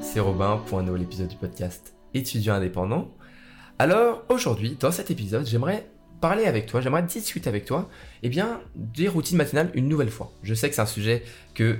C'est Robin pour un nouvel épisode du podcast Étudiant indépendant. Alors aujourd'hui, dans cet épisode, j'aimerais parler avec toi, j'aimerais discuter avec toi, eh bien, des routines matinales une nouvelle fois. Je sais que c'est un sujet que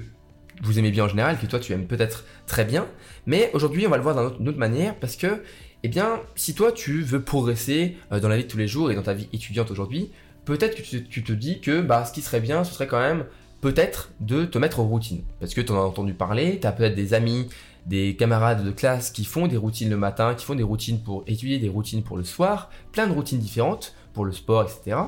vous aimez bien en général, que toi tu aimes peut-être très bien, mais aujourd'hui on va le voir d'une autre manière parce que, eh bien, si toi tu veux progresser euh, dans la vie de tous les jours et dans ta vie étudiante aujourd'hui, peut-être que tu, te dis que bah, ce qui serait bien, ce serait quand même peut-être de te mettre en routine. Parce que tu en as entendu parler, tu as peut-être des amis, des camarades de classe qui font des routines le matin, qui font des routines pour étudier, des routines pour le soir, plein de routines différentes pour le sport, etc.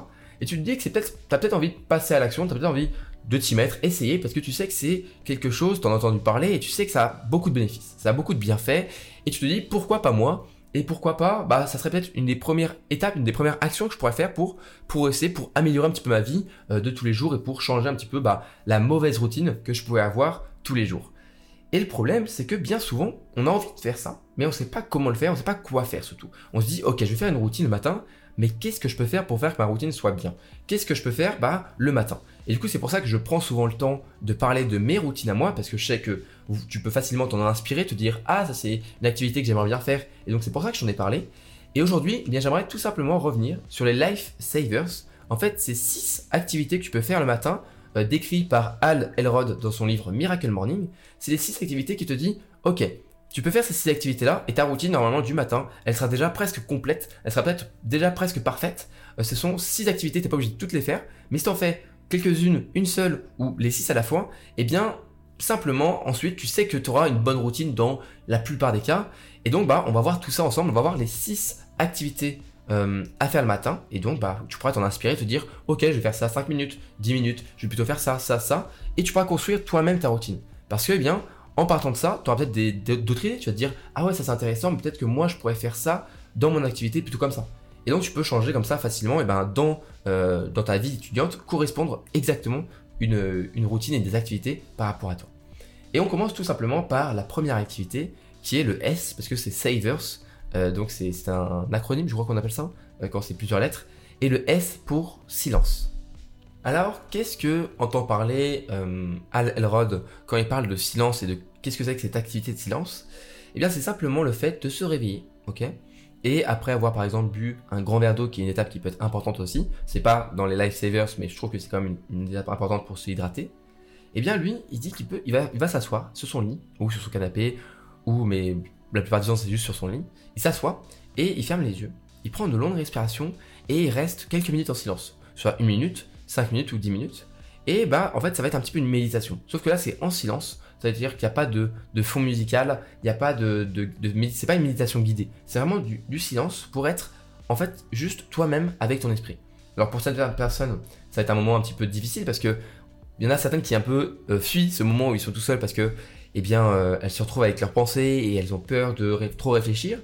Et tu te dis que c'est peut-être, as peut-être envie de passer à l'action, tu as peut-être envie de t'y mettre, essayer, parce que tu sais que c'est quelque chose, tu en as entendu parler, et tu sais que ça a beaucoup de bénéfices, ça a beaucoup de bienfaits, et tu te dis pourquoi pas moi? Et pourquoi pas, bah, ça serait peut-être une des premières étapes, une des premières actions que je pourrais faire pour, pour essayer, pour améliorer un petit peu ma vie euh, de tous les jours et pour changer un petit peu bah, la mauvaise routine que je pouvais avoir tous les jours. Et le problème, c'est que bien souvent, on a envie de faire ça, mais on ne sait pas comment le faire, on ne sait pas quoi faire surtout. On se dit, ok, je vais faire une routine le matin, mais qu'est-ce que je peux faire pour faire que ma routine soit bien? Qu'est-ce que je peux faire bah, le matin? Et du coup, c'est pour ça que je prends souvent le temps de parler de mes routines à moi, parce que je sais que tu peux facilement t'en inspirer, te dire ah ça c'est une activité que j'aimerais bien faire, et donc c'est pour ça que j'en ai parlé. Et aujourd'hui, eh bien j'aimerais tout simplement revenir sur les life savers. En fait, c'est six activités que tu peux faire le matin, euh, décrites par Al Elrod dans son livre Miracle Morning. C'est les six activités qui te disent ok, tu peux faire ces six activités-là et ta routine normalement du matin, elle sera déjà presque complète, elle sera peut-être déjà presque parfaite. Euh, ce sont six activités, t'es pas obligé de toutes les faire, mais si t'en fais quelques-unes, une seule ou les six à la fois, eh bien simplement ensuite tu sais que tu auras une bonne routine dans la plupart des cas. Et donc bah on va voir tout ça ensemble, on va voir les six activités euh, à faire le matin. Et donc bah tu pourras t'en inspirer, te dire ok je vais faire ça 5 minutes, 10 minutes, je vais plutôt faire ça, ça, ça. Et tu pourras construire toi-même ta routine. Parce que eh bien en partant de ça, tu auras peut-être d'autres idées. Tu vas te dire, ah ouais, ça c'est intéressant, mais peut-être que moi je pourrais faire ça dans mon activité plutôt comme ça. Et donc tu peux changer comme ça facilement et ben, dans, euh, dans ta vie étudiante, correspondre exactement une, une routine et des activités par rapport à toi. Et on commence tout simplement par la première activité qui est le S, parce que c'est Savers. Euh, donc c'est un acronyme, je crois qu'on appelle ça, euh, quand c'est plusieurs lettres. Et le S pour silence. Alors, qu'est-ce que entend parler euh, Al Elrod quand il parle de silence et de qu'est-ce que c'est que cette activité de silence? Eh bien, c'est simplement le fait de se réveiller, ok? Et après avoir par exemple bu un grand verre d'eau, qui est une étape qui peut être importante aussi, c'est pas dans les lifesavers, mais je trouve que c'est quand même une, étape importante pour se hydrater. Eh bien, lui, il dit qu'il peut, va s'asseoir sur son lit ou sur son canapé, ou mais la plupart du temps c'est juste sur son lit. Il s'assoit et il ferme les yeux. Il prend de longues respirations et il reste quelques minutes en silence, soit une minute 5 minutes ou 10 minutes. Et bah en fait ça va être un petit peu une méditation. Sauf que là c'est en silence, c'est-à-dire qu'il n'y a pas de, fond musical, il n'y a pas de, de, c'est pas une méditation guidée. C'est vraiment du, silence pour être en fait juste toi-même avec ton esprit. Alors pour certaines personnes ça va être un moment un petit peu difficile parce que il y en a certaines qui un peu euh, fuient ce moment où ils sont tout seuls parce que eh bien euh, elles se retrouvent avec leurs pensées et elles ont peur de trop réfléchir.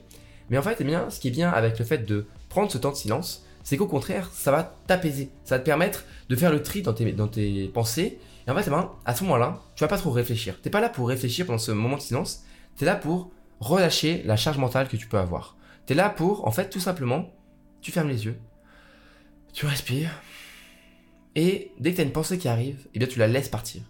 Mais en fait eh bien ce qui est bien avec le fait de prendre ce temps de silence, c'est qu'au contraire, ça va t'apaiser. Ça va te permettre de faire le tri dans tes, dans tes pensées. Et en fait, eh ben, à ce moment-là, tu vas pas trop réfléchir. T'es pas là pour réfléchir pendant ce moment de silence. Tu es là pour relâcher la charge mentale que tu peux avoir. Tu es là pour, en fait, tout simplement, tu fermes les yeux, tu respires, et dès que tu as une pensée qui arrive, eh bien, tu la laisses partir.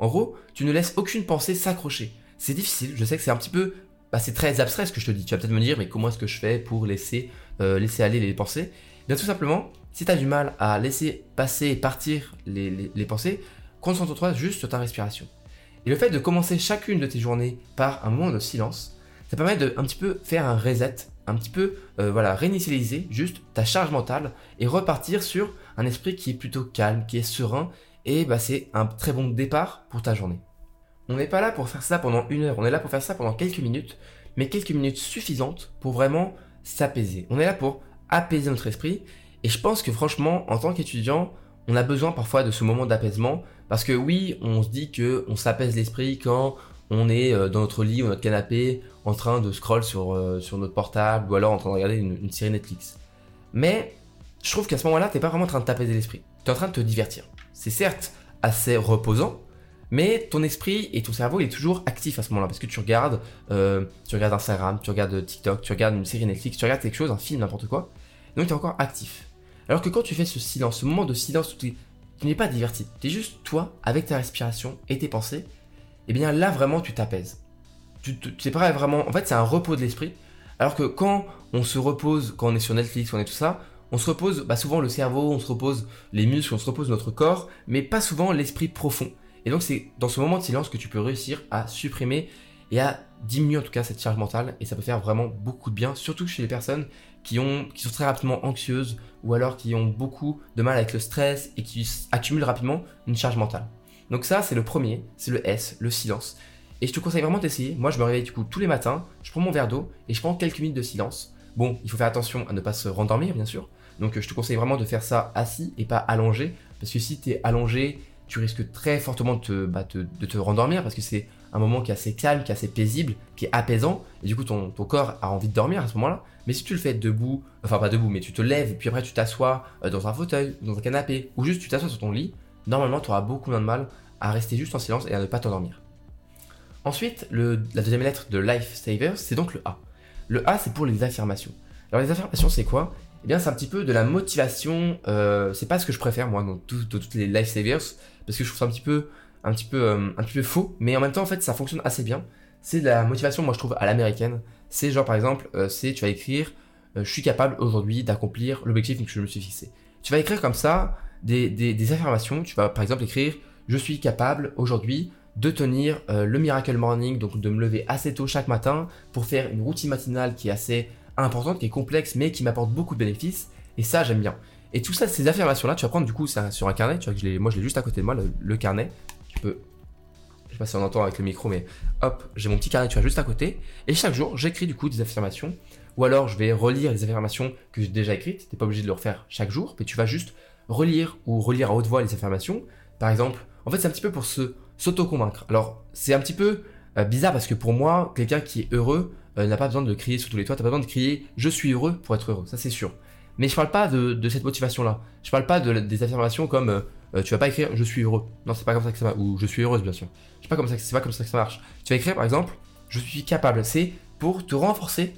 En gros, tu ne laisses aucune pensée s'accrocher. C'est difficile, je sais que c'est un petit peu bah, c'est très abstrait ce que je te dis. Tu vas peut-être me dire, mais comment est-ce que je fais pour laisser, euh, laisser aller les pensées? Bien tout simplement, si tu as du mal à laisser passer et partir les, pensées, concentre-toi juste sur ta respiration. Et le fait de commencer chacune de tes journées par un moment de silence, ça permet de un petit peu faire un reset, un petit peu euh, voilà, réinitialiser juste ta charge mentale et repartir sur un esprit qui est plutôt calme, qui est serein, et bah, c'est un très bon départ pour ta journée. On n'est pas là pour faire ça pendant une heure, on est là pour faire ça pendant quelques minutes, mais quelques minutes suffisantes pour vraiment s'apaiser. On est là pour apaiser notre esprit. Et je pense que franchement, en tant qu'étudiant, on a besoin parfois de ce moment d'apaisement. Parce que oui, on se dit que on s'apaise l'esprit quand on est euh, dans notre lit ou notre canapé en train de scroll sur, euh, notre portable ou alors en train de regarder une, série Netflix. Mais je trouve qu'à ce moment-là, t'es pas vraiment en train de t'apaiser l'esprit. Tu es en train de te divertir. C'est certes assez reposant, mais ton esprit et ton cerveau il est toujours actif à ce moment-là parce que tu regardes, euh, tu regardes Instagram, tu regardes TikTok, tu regardes une série Netflix, tu regardes quelque chose, un film, n'importe quoi, donc tu es encore actif. Alors que quand tu fais ce silence, ce moment de silence tu, n'es pas diverti, tu es juste toi avec ta respiration et tes pensées, et eh bien là vraiment tu t'apaises. tu sais pas vraiment. En fait, c'est un repos de l'esprit. Alors que quand on se repose, quand on est sur Netflix, on est tout ça, on se repose bah, souvent le cerveau, on se repose les muscles, on se repose notre corps, mais pas souvent l'esprit profond. Et donc c'est dans ce moment de silence que tu peux réussir à supprimer et à diminuer en tout cas cette charge mentale et ça peut faire vraiment beaucoup de bien, surtout chez les personnes qui, ont, qui sont très rapidement anxieuses ou alors qui ont beaucoup de mal avec le stress et qui accumulent rapidement une charge mentale. Donc ça c'est le premier, c'est le S, le silence. Et je te conseille vraiment d'essayer. Moi je me réveille du coup tous les matins, je prends mon verre d'eau et je prends quelques minutes de silence. Bon, il faut faire attention à ne pas se rendormir bien sûr. Donc je te conseille vraiment de faire ça assis et pas allongé. Parce que si tu es allongé, tu risques très fortement de te, bah, de te rendormir parce que c'est un moment qui est assez calme, qui est assez paisible, qui est apaisant, et du coup ton, corps a envie de dormir à ce moment-là. Mais si tu le fais debout, enfin pas debout, mais tu te lèves, puis après tu t'assois euh, dans un fauteuil, dans un canapé, ou juste tu t'assois sur ton lit, normalement tu auras beaucoup moins de mal à rester juste en silence et à ne pas t'endormir. Ensuite, la deuxième lettre de Lifesaver, c'est donc le A. Le A, c'est pour les affirmations. Alors les affirmations, c'est quoi? Eh bien, c'est un petit peu de la motivation. Euh, c'est pas ce que je préfère moi dans toutes les Lifesavers, parce que je trouve ça un petit peu un petit peu, euh, un petit peu faux, mais en même temps, en fait, ça fonctionne assez bien. C'est de la motivation, moi, je trouve, à l'américaine. C'est genre, par exemple, euh, c'est, tu vas écrire, je suis capable aujourd'hui d'accomplir l'objectif que je me suis fixé. Tu vas écrire comme ça des, des, des, affirmations. Tu vas, par exemple, écrire, je suis capable aujourd'hui de tenir le Miracle Morning, donc de me lever assez tôt chaque matin pour faire une routine matinale qui est assez importante, qui est complexe, mais qui m'apporte beaucoup de bénéfices. Et ça, j'aime bien. Et tout ça, ces affirmations-là, tu vas prendre du coup sur un carnet. Tu vois que je moi, je l'ai juste à côté de moi, le carnet peux. Je sais pas si on entend avec le micro, mais hop, j'ai mon petit carnet tu vois, juste à côté. Et chaque jour, j'écris du coup des affirmations. Ou alors, je vais relire les affirmations que j'ai déjà écrites. T'es pas obligé de le refaire chaque jour, mais tu vas juste relire ou relire à haute voix les affirmations. Par exemple, en fait, c'est un petit peu pour se s'auto-convaincre. Alors, c'est un petit peu euh, bizarre parce que pour moi, quelqu'un qui est heureux euh, n'a pas besoin de crier sur tous les toits. T'as pas besoin de crier je suis heureux pour être heureux. Ça, c'est sûr. Mais je parle pas de, cette motivation-là. Je parle pas de, des affirmations comme euh, euh, tu vas pas écrire je suis heureux. Non, c'est pas comme ça que ça marche. Ou je suis heureuse, bien sûr. C'est pas comme ça, c'est pas comme ça que ça marche. Tu vas écrire par exemple je suis capable. C'est pour te renforcer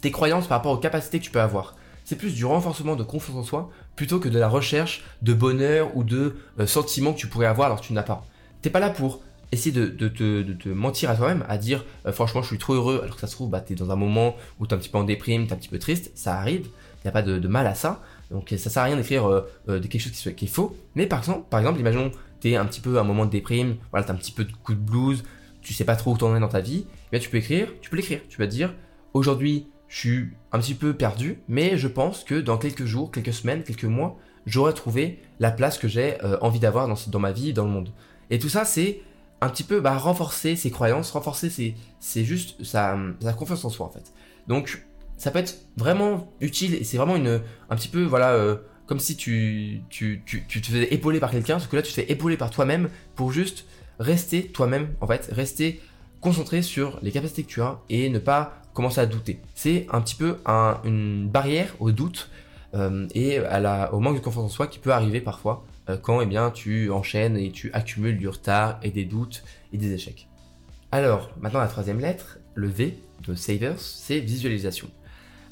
tes croyances par rapport aux capacités que tu peux avoir. C'est plus du renforcement de confiance en soi plutôt que de la recherche de bonheur ou de euh, sentiments que tu pourrais avoir alors que tu n'as pas. T'es pas là pour essayer de, te, mentir à toi-même, à dire euh, franchement je suis trop heureux alors que ça se trouve bah, tu es dans un moment où tu es un petit peu en déprime, tu es un petit peu triste, ça arrive, il n'y a pas de, mal à ça. Donc ça sert à rien d'écrire euh, euh, quelque chose qui, est faux. Mais par exemple, par exemple, imaginons t'es un petit peu à un moment de déprime, voilà, t'as un petit peu de coup de blues, tu sais pas trop où t'en es dans ta vie, eh bien tu peux écrire, tu peux l'écrire. Tu vas dire aujourd'hui je suis un petit peu perdu, mais je pense que dans quelques jours, quelques semaines, quelques mois, j'aurai trouvé la place que j'ai euh, envie d'avoir dans, dans ma vie, dans le monde. Et tout ça, c'est un petit peu bah, renforcer ses croyances, renforcer ses, juste sa, confiance en soi en fait. Donc ça peut être vraiment utile et c'est vraiment une, un petit peu, voilà, euh, comme si tu, tu, tu, tu, te faisais épauler par quelqu'un, sauf que là tu te fais épauler par toi-même pour juste rester toi-même, en fait, rester concentré sur les capacités que tu as et ne pas commencer à douter. C'est un petit peu un, une barrière au doute euh, et à la, au manque de confiance en soi qui peut arriver parfois quand eh bien, tu enchaînes et tu accumules du retard et des doutes et des échecs. Alors, maintenant la troisième lettre, le V de Savers, c'est visualisation.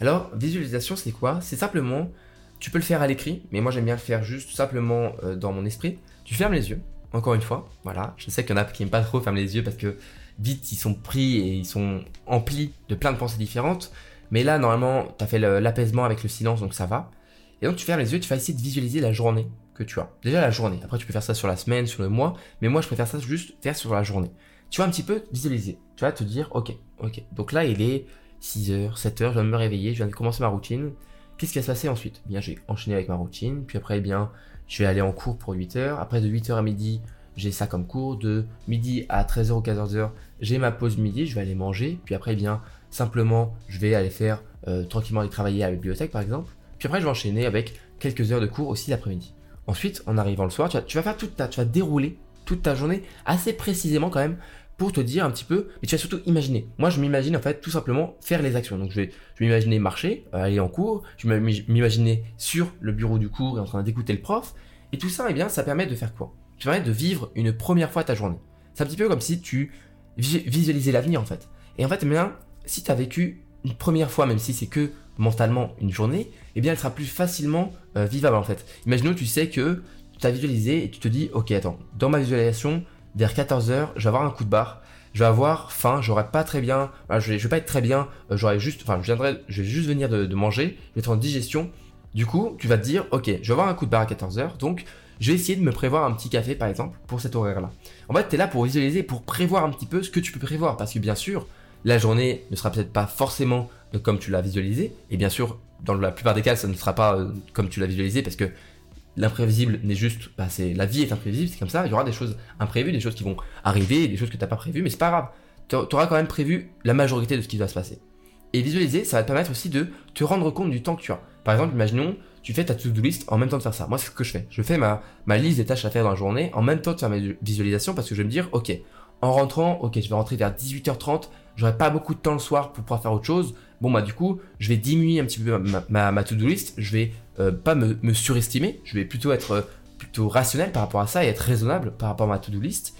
Alors, visualisation, c'est quoi? C'est simplement, tu peux le faire à l'écrit, mais moi j'aime bien le faire juste simplement euh, dans mon esprit. Tu fermes les yeux, encore une fois, voilà. Je sais qu'il y en a qui n'aiment pas trop fermer les yeux parce que vite ils sont pris et ils sont emplis de plein de pensées différentes. Mais là, normalement, tu as fait l'apaisement avec le silence, donc ça va. Et donc tu fermes les yeux, tu vas essayer de visualiser la journée que tu as. Déjà la journée. Après, tu peux faire ça sur la semaine, sur le mois, mais moi je préfère ça juste faire sur la journée. Tu vas un petit peu visualiser. Tu vas te dire, ok, ok. Donc là, il est 6h, 7h, je viens de me réveiller, je viens de commencer ma routine. Qu'est-ce qui va se passer ensuite? Bien, j'ai enchaîné avec ma routine, puis après, eh bien, je vais aller en cours pour 8h. Après, de 8h à midi, j'ai ça comme cours. De midi à 13h ou 14h, j'ai ma pause midi, je vais aller manger. Puis après, eh bien, simplement, je vais aller faire euh, tranquillement aller travailler à la bibliothèque, par exemple. Puis après, je vais enchaîner avec quelques heures de cours aussi l'après-midi. Ensuite, en arrivant le soir, tu vas, tu vas faire toute ta, tu vas dérouler toute ta journée assez précisément quand même pour te dire un petit peu, mais tu vas surtout imaginer. Moi, je m'imagine en fait tout simplement faire les actions. Donc, je vais, je vais m'imaginer marcher, euh, aller en cours, je vais m'imaginer sur le bureau du cours et en train d'écouter le prof. Et tout ça, eh bien, ça permet de faire quoi? Ça permet de vivre une première fois ta journée. C'est un petit peu comme si tu visualisais l'avenir en fait. Et en fait, eh bien, si tu as vécu une première fois, même si c'est que mentalement une journée, eh bien, elle sera plus facilement euh, vivable en fait. Imaginons, tu sais que tu as visualisé et tu te dis, ok, attends, dans ma visualisation, vers 14h, je vais avoir un coup de barre, je vais avoir faim, j'aurai pas très bien, je, vais, pas être très bien, euh, j'aurai juste, enfin, je viendrai, je vais juste venir de, manger, je vais être en digestion. Du coup, tu vas te dire, ok, je vais avoir un coup de barre à 14h, donc je vais essayer de me prévoir un petit café par exemple pour cet horaire-là. En fait, tu es là pour visualiser, pour prévoir un petit peu ce que tu peux prévoir, parce que bien sûr, la journée ne sera peut-être pas forcément euh, comme tu l'as visualisé, et bien sûr, dans la plupart des cas, ça ne sera pas euh, comme tu l'as visualisé, parce que l'imprévisible n'est juste, la vie est imprévisible, c'est comme ça. Il y aura des choses imprévues, des choses qui vont arriver, des choses que tu n'as pas prévues, mais c'est pas grave. Tu auras quand même prévu la majorité de ce qui va se passer. Et visualiser, ça va te permettre aussi de te rendre compte du temps que tu as. Par exemple, imaginons, tu fais ta to-do list en même temps de faire ça. Moi, c'est ce que je fais. Je fais ma, ma liste des tâches à faire dans la journée en même temps de faire mes visualisations parce que je vais me dire, ok, en rentrant, ok, je vais rentrer vers 18h30, j'aurai pas beaucoup de temps le soir pour pouvoir faire autre chose. Bon, bah, du coup, je vais diminuer un petit peu ma, ma to-do list, je vais euh, pas me, surestimer, je vais plutôt être euh, plutôt rationnel par rapport à ça et être raisonnable par rapport à ma to-do list.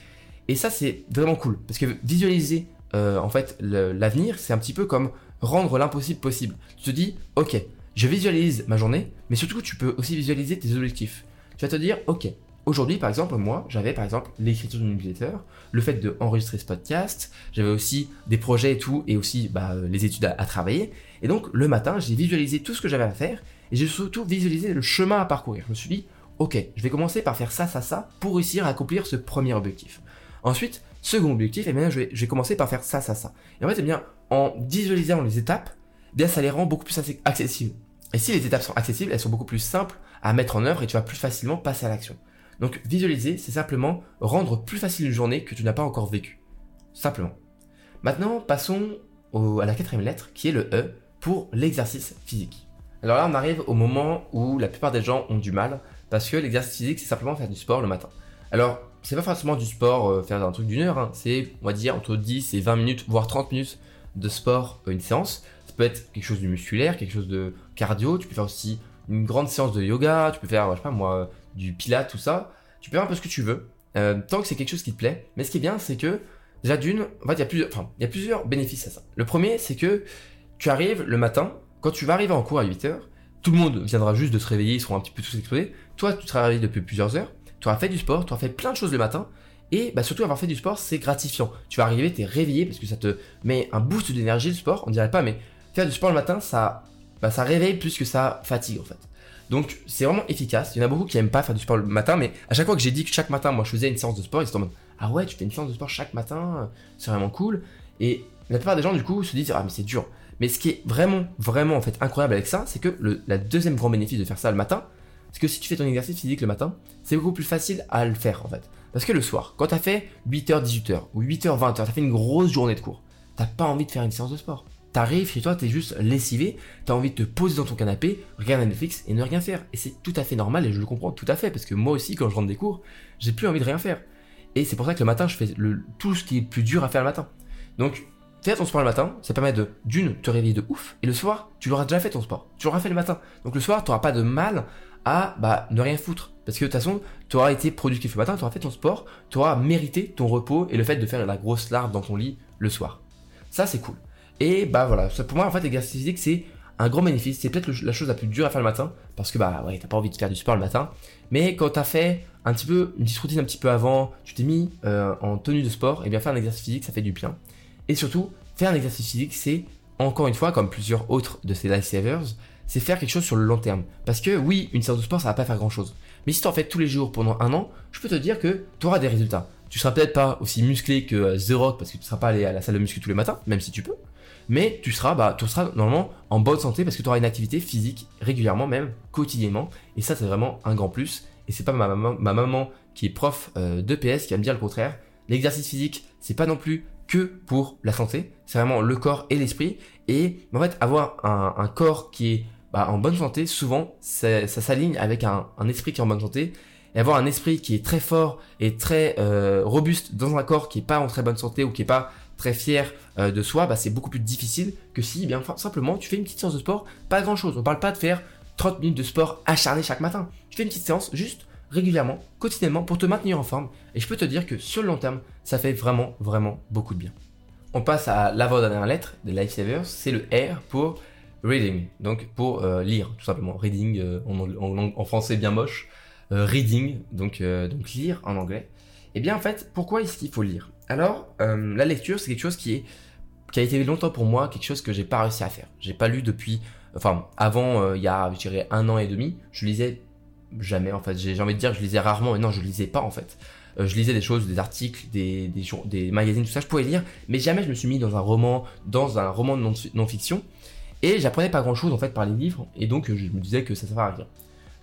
Et ça, c'est vraiment cool parce que visualiser euh, en fait l'avenir, c'est un petit peu comme rendre l'impossible possible. Tu te dis, ok, je visualise ma journée, mais surtout tu peux aussi visualiser tes objectifs. Tu vas te dire, ok, aujourd'hui par exemple, moi j'avais par exemple l'écriture d'une newsletter, le fait d'enregistrer ce podcast, j'avais aussi des projets et tout, et aussi bah, les études à travailler. Et donc le matin, j'ai visualisé tout ce que j'avais à faire et j'ai surtout visualisé le chemin à parcourir. Je me suis dit, ok, je vais commencer par faire ça, ça, ça, pour réussir à accomplir ce premier objectif. Ensuite, second objectif, et bien je vais, commencer par faire ça, ça, ça. Et en fait, eh bien, en visualisant les étapes, eh bien ça les rend beaucoup plus accessibles. Et si les étapes sont accessibles, elles sont beaucoup plus simples à mettre en œuvre et tu vas plus facilement passer à l'action. Donc visualiser, c'est simplement rendre plus facile une journée que tu n'as pas encore vécue. Simplement. Maintenant, passons à la quatrième lettre, qui est le E pour l'exercice physique. Alors là, on arrive au moment où la plupart des gens ont du mal, parce que l'exercice physique, c'est simplement faire du sport le matin. Alors, c'est pas forcément du sport, euh, faire un truc d'une heure, hein. c'est, on va dire, entre 10 et 20 minutes, voire 30 minutes de sport, euh, une séance. Ça peut être quelque chose de musculaire, quelque chose de cardio, tu peux faire aussi une grande séance de yoga, tu peux faire, je sais pas moi, du pilates, tout ça. Tu peux faire un peu ce que tu veux, euh, tant que c'est quelque chose qui te plaît. Mais ce qui est bien, c'est que, déjà d'une, en fait, il y, a plusieurs, il y a plusieurs bénéfices à ça. Le premier, c'est que tu arrives le matin, quand tu vas arriver en cours à 8h, tout le monde viendra juste de se réveiller, ils seront un petit peu tous explosés. Toi, tu réveillé depuis plusieurs heures, tu auras fait du sport, tu auras fait plein de choses le matin, et bah, surtout avoir fait du sport, c'est gratifiant. Tu vas arriver, tu es réveillé parce que ça te met un boost d'énergie le sport, on dirait pas, mais faire du sport le matin, ça, bah, ça réveille plus que ça fatigue en fait. Donc c'est vraiment efficace. Il y en a beaucoup qui aiment pas faire du sport le matin, mais à chaque fois que j'ai dit que chaque matin, moi je faisais une séance de sport, ils en mode Ah ouais, tu fais une séance de sport chaque matin, c'est vraiment cool. Et la plupart des gens du coup se disent Ah mais c'est dur. Mais ce qui est vraiment, vraiment en fait incroyable avec ça, c'est que le la deuxième grand bénéfice de faire ça le matin, c'est que si tu fais ton exercice physique le matin, c'est beaucoup plus facile à le faire en fait. Parce que le soir, quand tu as fait 8h, 18h ou 8h, 20h, as fait une grosse journée de cours, t'as pas envie de faire une séance de sport. T'arrives chez toi, t'es juste lessivé, t'as envie de te poser dans ton canapé, regarder Netflix et ne rien faire. Et c'est tout à fait normal et je le comprends tout à fait parce que moi aussi, quand je rentre des cours, j'ai plus envie de rien faire. Et c'est pour ça que le matin, je fais tout ce qui est plus dur à faire le matin. Donc, Faire ton sport le matin, ça permet de, d'une, te réveiller de ouf, et le soir, tu l'auras déjà fait ton sport. Tu l'auras fait le matin. Donc le soir, tu n'auras pas de mal à bah, ne rien foutre. Parce que de toute façon, tu auras été productif le matin, tu auras fait ton sport, tu auras mérité ton repos et le fait de faire la grosse larve dans ton lit le soir. Ça, c'est cool. Et bah voilà, pour moi, en fait, l'exercice physique, c'est un grand bénéfice. C'est peut-être la chose la plus dure à faire le matin, parce que bah ouais, t'as pas envie de faire du sport le matin. Mais quand tu as fait un petit peu, une petite routine un petit peu avant, tu t'es mis euh, en tenue de sport, et bien faire un exercice physique, ça fait du bien. Et surtout, faire un exercice physique, c'est, encore une fois, comme plusieurs autres de ces lifesavers, c'est faire quelque chose sur le long terme. Parce que oui, une séance de sport, ça va pas faire grand chose. Mais si tu en fais tous les jours pendant un an, je peux te dire que tu auras des résultats. Tu seras peut-être pas aussi musclé que euh, The Rock parce que tu ne seras pas allé à la salle de muscu tous les matins, même si tu peux. Mais tu seras, bah, tu seras normalement en bonne santé parce que tu auras une activité physique régulièrement, même quotidiennement. Et ça, c'est vraiment un grand plus. Et c'est pas ma maman, ma maman qui est prof euh, de PS qui va me dire le contraire. L'exercice physique, c'est pas non plus que pour la santé. C'est vraiment le corps et l'esprit. Et en fait, avoir un, corps qui est bah, en bonne santé, souvent, ça, s'aligne avec un, esprit qui est en bonne santé. Et avoir un esprit qui est très fort et très euh, robuste dans un corps qui est pas en très bonne santé ou qui est pas très fier euh, de soi, bah, c'est beaucoup plus difficile que si, eh bien simplement, tu fais une petite séance de sport, pas grand chose. On parle pas de faire 30 minutes de sport acharné chaque matin. Tu fais une petite séance juste régulièrement, quotidiennement, pour te maintenir en forme. Et je peux te dire que sur le long terme, ça fait vraiment, vraiment beaucoup de bien. On passe à l'avant-dernière lettre de Lifesavers, c'est le R pour reading, donc pour euh, lire, tout simplement. Reading euh, en, français bien moche. Reading, donc, donc lire en anglais. Et eh bien en fait, pourquoi est-ce qu'il faut lire? Alors, euh, la lecture, c'est quelque chose qui, est, qui a été longtemps pour moi, quelque chose que j'ai pas réussi à faire. J'ai pas lu depuis, enfin, avant, euh, il y a, je dirais, un an et demi, je lisais jamais, en fait. J'ai envie de dire je lisais rarement, mais non, je lisais pas, en fait. Euh, je lisais des choses, des articles, des, magazines, tout ça, je pouvais lire, mais jamais je me suis mis dans un roman, dans un roman de non-fiction. Et j'apprenais pas grand chose, en fait, par les livres, et donc je me disais que ça servait à rien.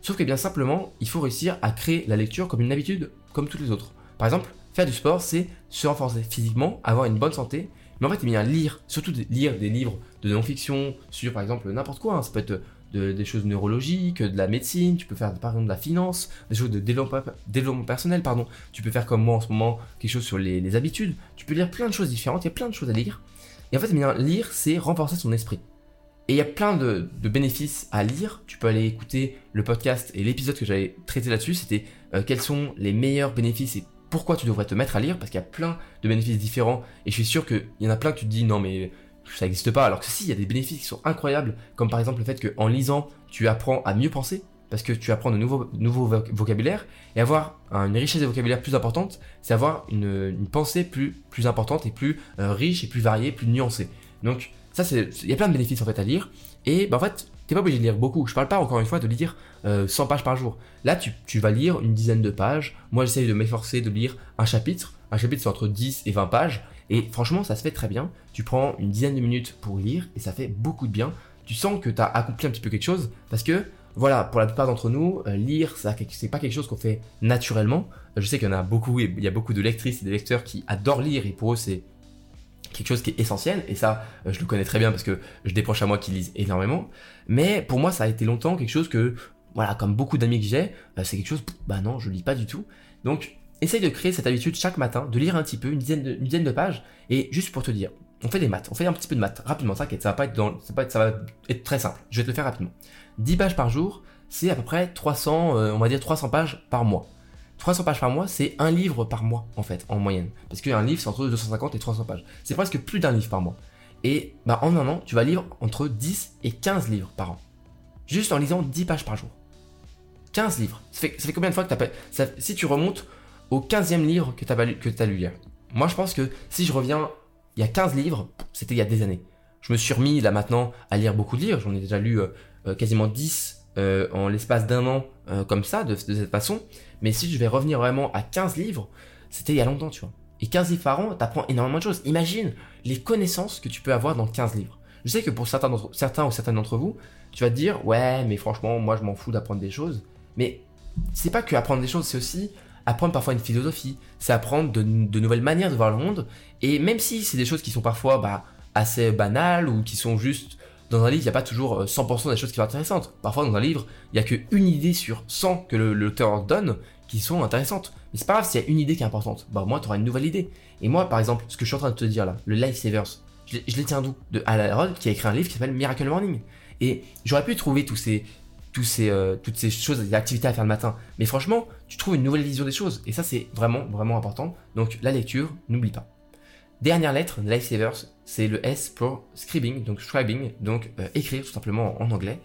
Sauf que bien simplement, il faut réussir à créer la lecture comme une habitude, comme toutes les autres. Par exemple, faire du sport, c'est se renforcer physiquement, avoir une bonne santé. Mais en fait, il bien lire, surtout lire des livres de non-fiction sur, par exemple, n'importe quoi. Hein. Ça peut être des choses neurologiques, de la médecine, tu peux faire par exemple de la finance, des choses de développement, personnel, pardon. Tu peux faire comme moi en ce moment quelque chose sur les, habitudes. Tu peux lire plein de choses différentes, il y a plein de choses à lire. Et en fait, bien, lire, c'est renforcer son esprit. Et il y a plein de, bénéfices à lire. Tu peux aller écouter le podcast et l'épisode que j'avais traité là-dessus. C'était euh, quels sont les meilleurs bénéfices et pourquoi tu devrais te mettre à lire. Parce qu'il y a plein de bénéfices différents. Et je suis sûr qu'il y en a plein que tu te dis non mais ça n'existe pas. Alors que si, il y a des bénéfices qui sont incroyables. Comme par exemple le fait qu'en lisant, tu apprends à mieux penser. Parce que tu apprends de nouveaux, vocabulaires. Et avoir une richesse de vocabulaire plus importante, c'est avoir une, pensée plus, plus importante et plus euh, riche et plus variée, plus nuancée. Donc ça, il y a plein de bénéfices en fait à lire. Et bah, en fait, pas obligé de lire beaucoup. Je parle pas encore une fois de lire 100 euh, pages par jour. Là, tu, tu, vas lire une dizaine de pages. Moi, j'essaye de m'efforcer de lire un chapitre. Un chapitre, c'est entre 10 et 20 pages. Et franchement, ça se fait très bien. Tu prends une dizaine de minutes pour lire et ça fait beaucoup de bien. Tu sens que tu as accompli un petit peu quelque chose parce que, voilà, pour la plupart d'entre nous, euh, lire, c'est pas quelque chose qu'on fait naturellement. Je sais qu'il y en a beaucoup, il y a beaucoup de lectrices et de lecteurs qui adorent lire et pour eux, c'est quelque chose qui est essentiel, et ça, euh, je le connais très bien parce que je déproche à moi qui lisent énormément. Mais pour moi, ça a été longtemps quelque chose que, voilà, comme beaucoup d'amis que j'ai, euh, c'est quelque chose, bah non, je lis pas du tout. Donc, essaye de créer cette habitude chaque matin, de lire un petit peu, une dizaine de, une dizaine de pages, et juste pour te dire, on fait des maths, on fait un petit peu de maths, rapidement, t'inquiète, ça va pas être ça va, très simple, je vais te le faire rapidement. 10 pages par jour, c'est à peu près 300, euh, on va dire 300 pages par mois. 300 pages par mois, c'est un livre par mois, en fait, en moyenne. Parce qu'un livre, c'est entre 250 et 300 pages. C'est presque plus d'un livre par mois. Et bah, en un an, tu vas lire entre 10 et 15 livres par an. Juste en lisant 10 pages par jour. 15 livres. Ça fait, combien de fois que tu. Si tu remontes au 15e livre que tu as, as lu hier? Moi, je pense que si je reviens il y a 15 livres, c'était il y a des années. Je me suis remis là maintenant à lire beaucoup de livres. J'en ai déjà lu euh, euh, quasiment 10 euh, en l'espace d'un an comme ça, de, de, cette façon. Mais si je vais revenir vraiment à 15 livres, c'était il y a longtemps, tu vois. Et 15 livres par an, t'apprends énormément de choses. Imagine les connaissances que tu peux avoir dans 15 livres. Je sais que pour certains, certains ou certaines d'entre vous, tu vas te dire, ouais, mais franchement, moi je m'en fous d'apprendre des choses. Mais c'est pas que apprendre des choses, c'est aussi apprendre parfois une philosophie, c'est apprendre de, nouvelles manières de voir le monde. Et même si c'est des choses qui sont parfois bah, assez banales ou qui sont juste dans un livre, il n'y a pas toujours 100% euh, des choses qui sont intéressantes. Parfois, dans un livre, il n'y a qu'une idée sur 100 que l'auteur donne qui sont intéressantes. Mais c'est pas grave s'il y a une idée qui est importante. Bah, moi, tu auras une nouvelle idée. Et moi, par exemple, ce que je suis en train de te dire là, le Lifesavers, je, je les tiens d'où? De Alan Rod qui a écrit un livre qui s'appelle Miracle Morning. Et j'aurais pu trouver ces, ces, euh, toutes ces choses, des activités à faire le matin. Mais franchement, tu trouves une nouvelle vision des choses. Et ça, c'est vraiment, vraiment important. Donc, la lecture, n'oublie pas. Dernière lettre, Lifesavers, c'est le S pour scribing, donc scribing, donc euh, écrire tout simplement en, anglais.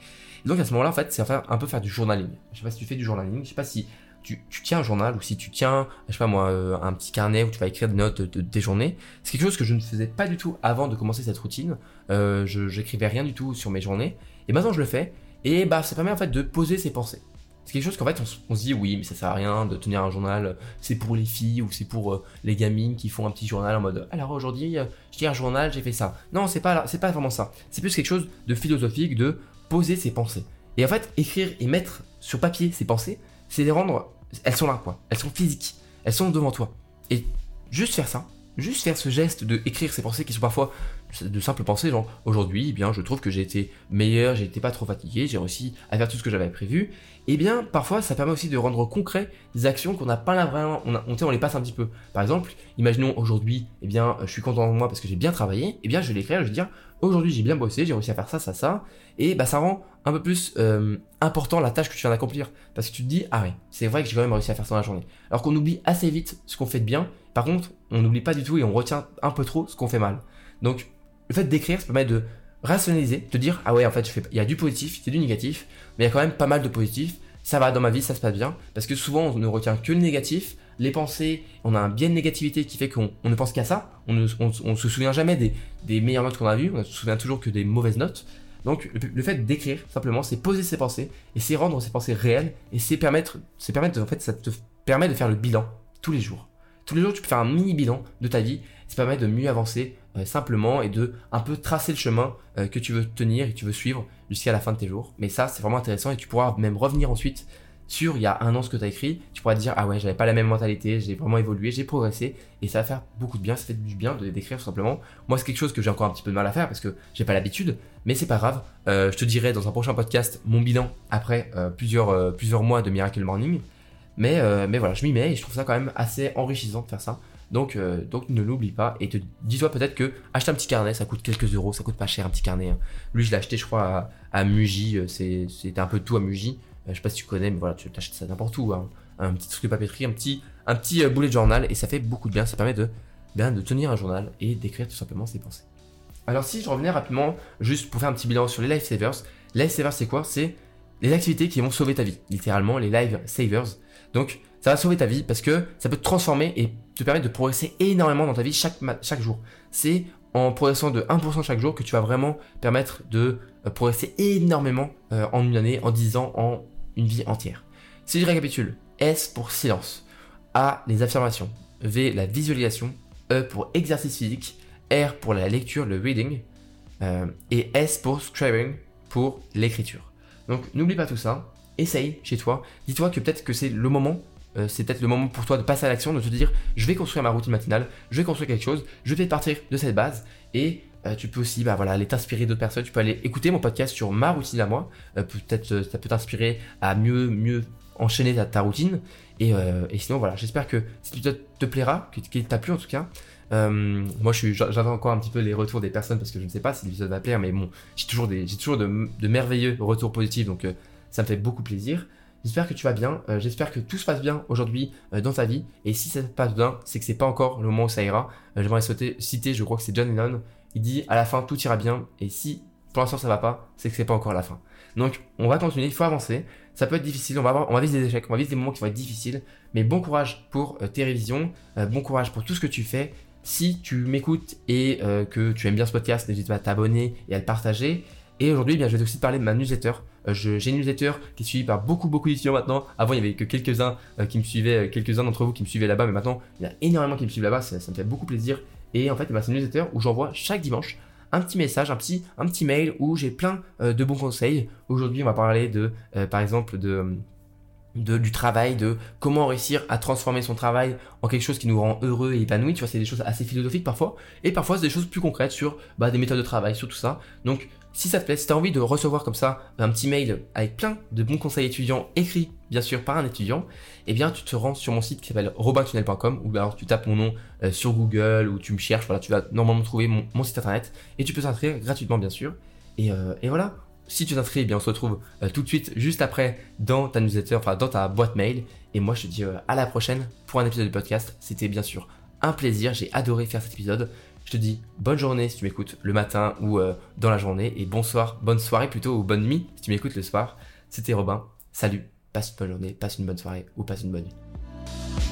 Et donc à ce moment-là, en fait, c'est un peu faire du journaling. Je sais pas si tu fais du journaling, je sais pas si tu, tiens un journal ou si tu tiens, je sais pas moi, euh, un petit carnet où tu vas écrire des notes de, tes journées. C'est quelque chose que je ne faisais pas du tout avant de commencer cette routine. Euh, je j'écrivais rien du tout sur mes journées. Et maintenant je le fais. Et bah ça permet en fait de poser ses pensées. C'est quelque chose qu'en fait on, se dit oui mais ça sert à rien de tenir un journal, c'est pour les filles ou c'est pour euh, les gamines qui font un petit journal en mode alors aujourd'hui euh, je tiens un journal, j'ai fait ça. Non c'est pas c'est pas vraiment ça. C'est plus quelque chose de philosophique de poser ses pensées. Et en fait écrire et mettre sur papier ses pensées, c'est les rendre, elles sont là quoi, elles sont physiques, elles sont devant toi. Et juste faire ça, juste faire ce geste de écrire ses pensées qui sont parfois de simples pensées, genre aujourd'hui, eh bien, je trouve que j'ai été meilleur, j'ai été pas trop fatigué, j'ai réussi à faire tout ce que j'avais prévu. Et eh bien, parfois, ça permet aussi de rendre concret des actions qu'on n'a pas là vraiment, on, on, on, les passe un petit peu. Par exemple, imaginons aujourd'hui, eh bien, je suis content de moi parce que j'ai bien travaillé, eh bien, je vais l'écrire, je vais dire, aujourd'hui, j'ai bien bossé, j'ai réussi à faire ça, ça, ça, et bah, ça rend un peu plus euh, important la tâche que tu viens d'accomplir. Parce que tu te dis, ah c'est vrai que j'ai quand même réussi à faire ça dans la journée. Alors qu'on oublie assez vite ce qu'on fait de bien, par contre, on n'oublie pas du tout et on retient un peu trop ce qu'on fait mal. Donc, le fait d'écrire, ça permet de rationaliser, de dire, ah ouais, en fait, il y a du positif, il y a du négatif, mais il y a quand même pas mal de positif. ça va dans ma vie, ça se passe bien. Parce que souvent, on ne retient que le négatif, les pensées, on a un biais de négativité qui fait qu'on ne pense qu'à ça. On ne se souvient jamais des, meilleures notes qu'on a vues, on se souvient toujours que des mauvaises notes. Donc le, fait d'écrire, simplement, c'est poser ses pensées, et c'est rendre ses pensées réelles, et c'est permettre, c'est permettre, en fait, ça te permet de faire le bilan tous les jours. Tous les jours, tu peux faire un mini bilan de ta vie, ça permet de mieux avancer simplement et de un peu tracer le chemin euh, que tu veux tenir et que tu veux suivre jusqu'à la fin de tes jours. Mais ça, c'est vraiment intéressant et tu pourras même revenir ensuite sur il y a un an ce que tu as écrit, tu pourras te dire ah ouais, j'avais pas la même mentalité, j'ai vraiment évolué, j'ai progressé et ça va faire beaucoup de bien, ça fait du bien de décrire simplement. Moi, c'est quelque chose que j'ai encore un petit peu de mal à faire parce que j'ai pas l'habitude, mais c'est pas grave. Euh, je te dirai dans un prochain podcast mon bilan après plusieurs, plusieurs mois de Miracle Morning. Mais, mais voilà, je m'y mets et je trouve ça quand même assez enrichissant de faire ça. Donc, euh, donc ne l'oublie pas et dis-toi peut-être que acheter un petit carnet, ça coûte quelques euros, ça coûte pas cher un petit carnet. Hein. Lui, je l'ai acheté, je crois, à, Muji. Euh, c'était un peu tout à Muji. Euh, je sais pas si tu connais, mais voilà, tu t'achètes ça n'importe où. Hein. Un petit truc de papeterie, un petit, un petit boulet de journal et ça fait beaucoup de bien. Ça permet de, bien, de tenir un journal et d'écrire tout simplement ses pensées. Alors, si je revenais rapidement, juste pour faire un petit bilan sur les lifesavers. Lifesavers, c'est quoi? C'est les activités qui vont sauver ta vie, littéralement les live savers. Donc, ça va sauver ta vie parce que ça peut te transformer et te permettre de progresser énormément dans ta vie chaque, chaque jour. C'est en progressant de 1% chaque jour que tu vas vraiment permettre de euh, progresser énormément euh, en une année, en 10 ans, en une vie entière. Si je récapitule, S pour silence, A les affirmations, V la visualisation, E pour exercice physique, R pour la lecture, le reading, euh, et S pour scribing, pour l'écriture. Donc n'oublie pas tout ça, essaye chez toi, dis-toi que peut-être que c'est le moment euh, c'est peut-être le moment pour toi de passer à l'action, de te dire je vais construire ma routine matinale, je vais construire quelque chose, je vais partir de cette base et euh, tu peux aussi bah, voilà, aller t'inspirer d'autres personnes, tu peux aller écouter mon podcast sur ma routine à moi, euh, peut-être ça peut t'inspirer à mieux, mieux enchaîner ta, routine. Et, sinon voilà, j'espère que cet épisode te plaira, qu'il t'a plu en tout cas. moi, j'attends encore un petit peu les retours des personnes parce que je ne sais pas si l'épisode va plaire, mais bon, j'ai toujours, des, toujours de, de merveilleux retours positifs, donc ça me fait beaucoup plaisir. J'espère que tu vas bien. Euh, j'espère que tout se passe bien aujourd'hui euh, dans ta vie. Et si ça se passe bien, c'est que c'est pas encore le moment où ça ira. Euh, j'aimerais citer, je crois que c'est John Lennon. Il dit à la fin tout ira bien. Et si pour l'instant ça va pas, c'est que c'est pas encore la fin. Donc on va continuer, il faut avancer. Ça peut être difficile, on va, avoir, on va vivre des échecs, on va vivre des moments qui vont être difficiles. Mais bon courage pour tes révisions, bon courage pour tout ce que tu fais. Si tu m'écoutes et que tu aimes bien ce podcast, n'hésite pas à t'abonner et à le partager. Et aujourd'hui, eh je vais aussi te parler de ma newsletter. Euh, j'ai une newsletter qui est suivie par beaucoup, beaucoup d'étudiants maintenant. Avant, il y avait que quelques-uns euh, qui me suivaient, euh, quelques-uns d'entre vous qui me suivaient là-bas, mais maintenant, il y a énormément qui me suivent là-bas. Ça, me fait beaucoup plaisir. Et en fait, eh c'est une newsletter où j'envoie chaque dimanche un petit message, un petit, un petit mail où j'ai plein de bons conseils. Aujourd'hui, on va parler de, par exemple, de du travail, de comment réussir à transformer son travail en quelque chose qui nous rend heureux et épanoui. Tu vois, c'est des choses assez philosophiques parfois. Et parfois, c'est des choses plus concrètes sur bah, des méthodes de travail, sur tout ça. Donc, si ça te plaît, si tu as envie de recevoir comme ça un petit mail avec plein de bons conseils étudiants écrits, bien sûr, par un étudiant, eh bien, tu te rends sur mon site qui s'appelle robintunnel.com ou alors tu tapes mon nom euh, sur Google ou tu me cherches. Voilà, tu vas normalement trouver mon, site internet et tu peux t'inscrire gratuitement, bien sûr. Et, euh, et voilà, si tu t'inscris, eh bien on se retrouve euh, tout de suite juste après dans ta newsletter, enfin dans ta boîte mail. Et moi je te dis euh, à la prochaine pour un épisode de podcast. C'était bien sûr un plaisir, j'ai adoré faire cet épisode. Je te dis bonne journée si tu m'écoutes le matin ou euh, dans la journée et bonsoir, bonne soirée plutôt ou bonne nuit si tu m'écoutes le soir. C'était Robin. Salut, passe une bonne journée, passe une bonne soirée ou passe une bonne nuit.